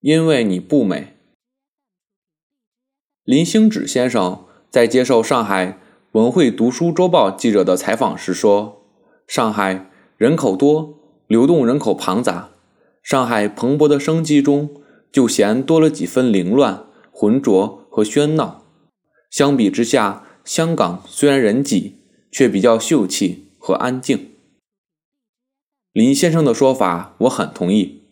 因为你不美。林兴止先生在接受上海文汇读书周报记者的采访时说：“上海人口多，流动人口庞杂，上海蓬勃的生机中，就嫌多了几分凌乱、浑浊和喧闹。相比之下，香港虽然人挤，却比较秀气和安静。”林先生的说法我很同意。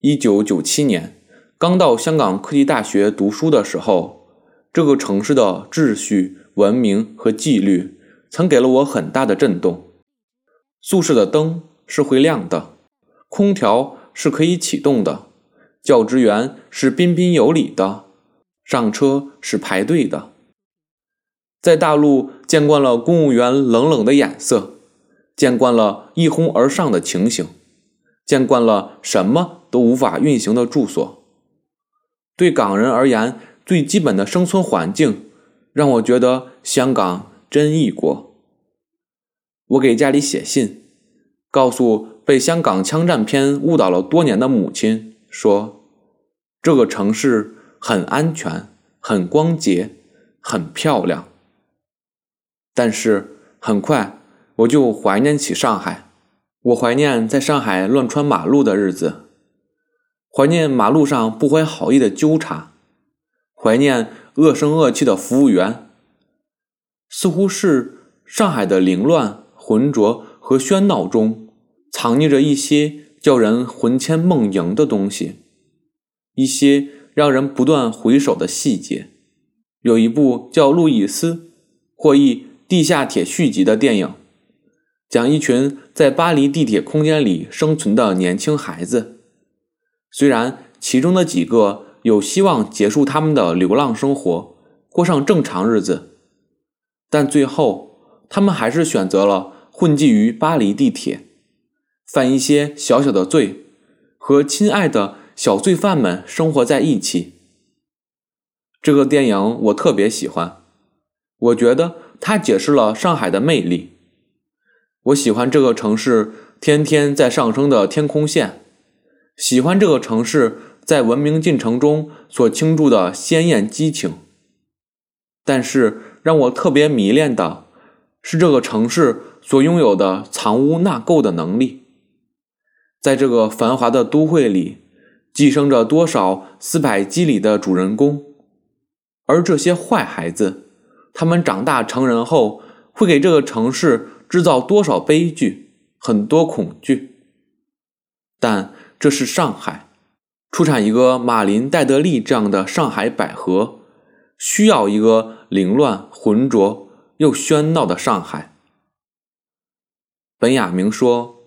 一九九七年刚到香港科技大学读书的时候，这个城市的秩序、文明和纪律曾给了我很大的震动。宿舍的灯是会亮的，空调是可以启动的，教职员是彬彬有礼的，上车是排队的。在大陆见惯了公务员冷冷的眼色。见惯了一哄而上的情形，见惯了什么都无法运行的住所，对港人而言，最基本的生存环境，让我觉得香港真异国。我给家里写信，告诉被香港枪战片误导了多年的母亲说：“这个城市很安全，很光洁，很漂亮。”但是很快。我就怀念起上海，我怀念在上海乱穿马路的日子，怀念马路上不怀好意的纠察，怀念恶声恶气的服务员。似乎是上海的凌乱、浑浊和喧闹中，藏匿着一些叫人魂牵梦萦的东西，一些让人不断回首的细节。有一部叫《路易斯》或译《地下铁》续集的电影。讲一群在巴黎地铁空间里生存的年轻孩子，虽然其中的几个有希望结束他们的流浪生活，过上正常日子，但最后他们还是选择了混迹于巴黎地铁，犯一些小小的罪，和亲爱的小罪犯们生活在一起。这个电影我特别喜欢，我觉得它解释了上海的魅力。我喜欢这个城市天天在上升的天空线，喜欢这个城市在文明进程中所倾注的鲜艳激情。但是让我特别迷恋的是这个城市所拥有的藏污纳垢的能力。在这个繁华的都会里，寄生着多少四百基里的主人公，而这些坏孩子，他们长大成人后会给这个城市。制造多少悲剧，很多恐惧。但这是上海，出产一个马林戴德利这样的上海百合，需要一个凌乱、浑浊又喧闹的上海。本雅明说，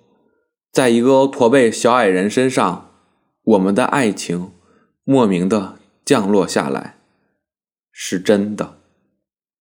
在一个驼背小矮人身上，我们的爱情莫名的降落下来，是真的。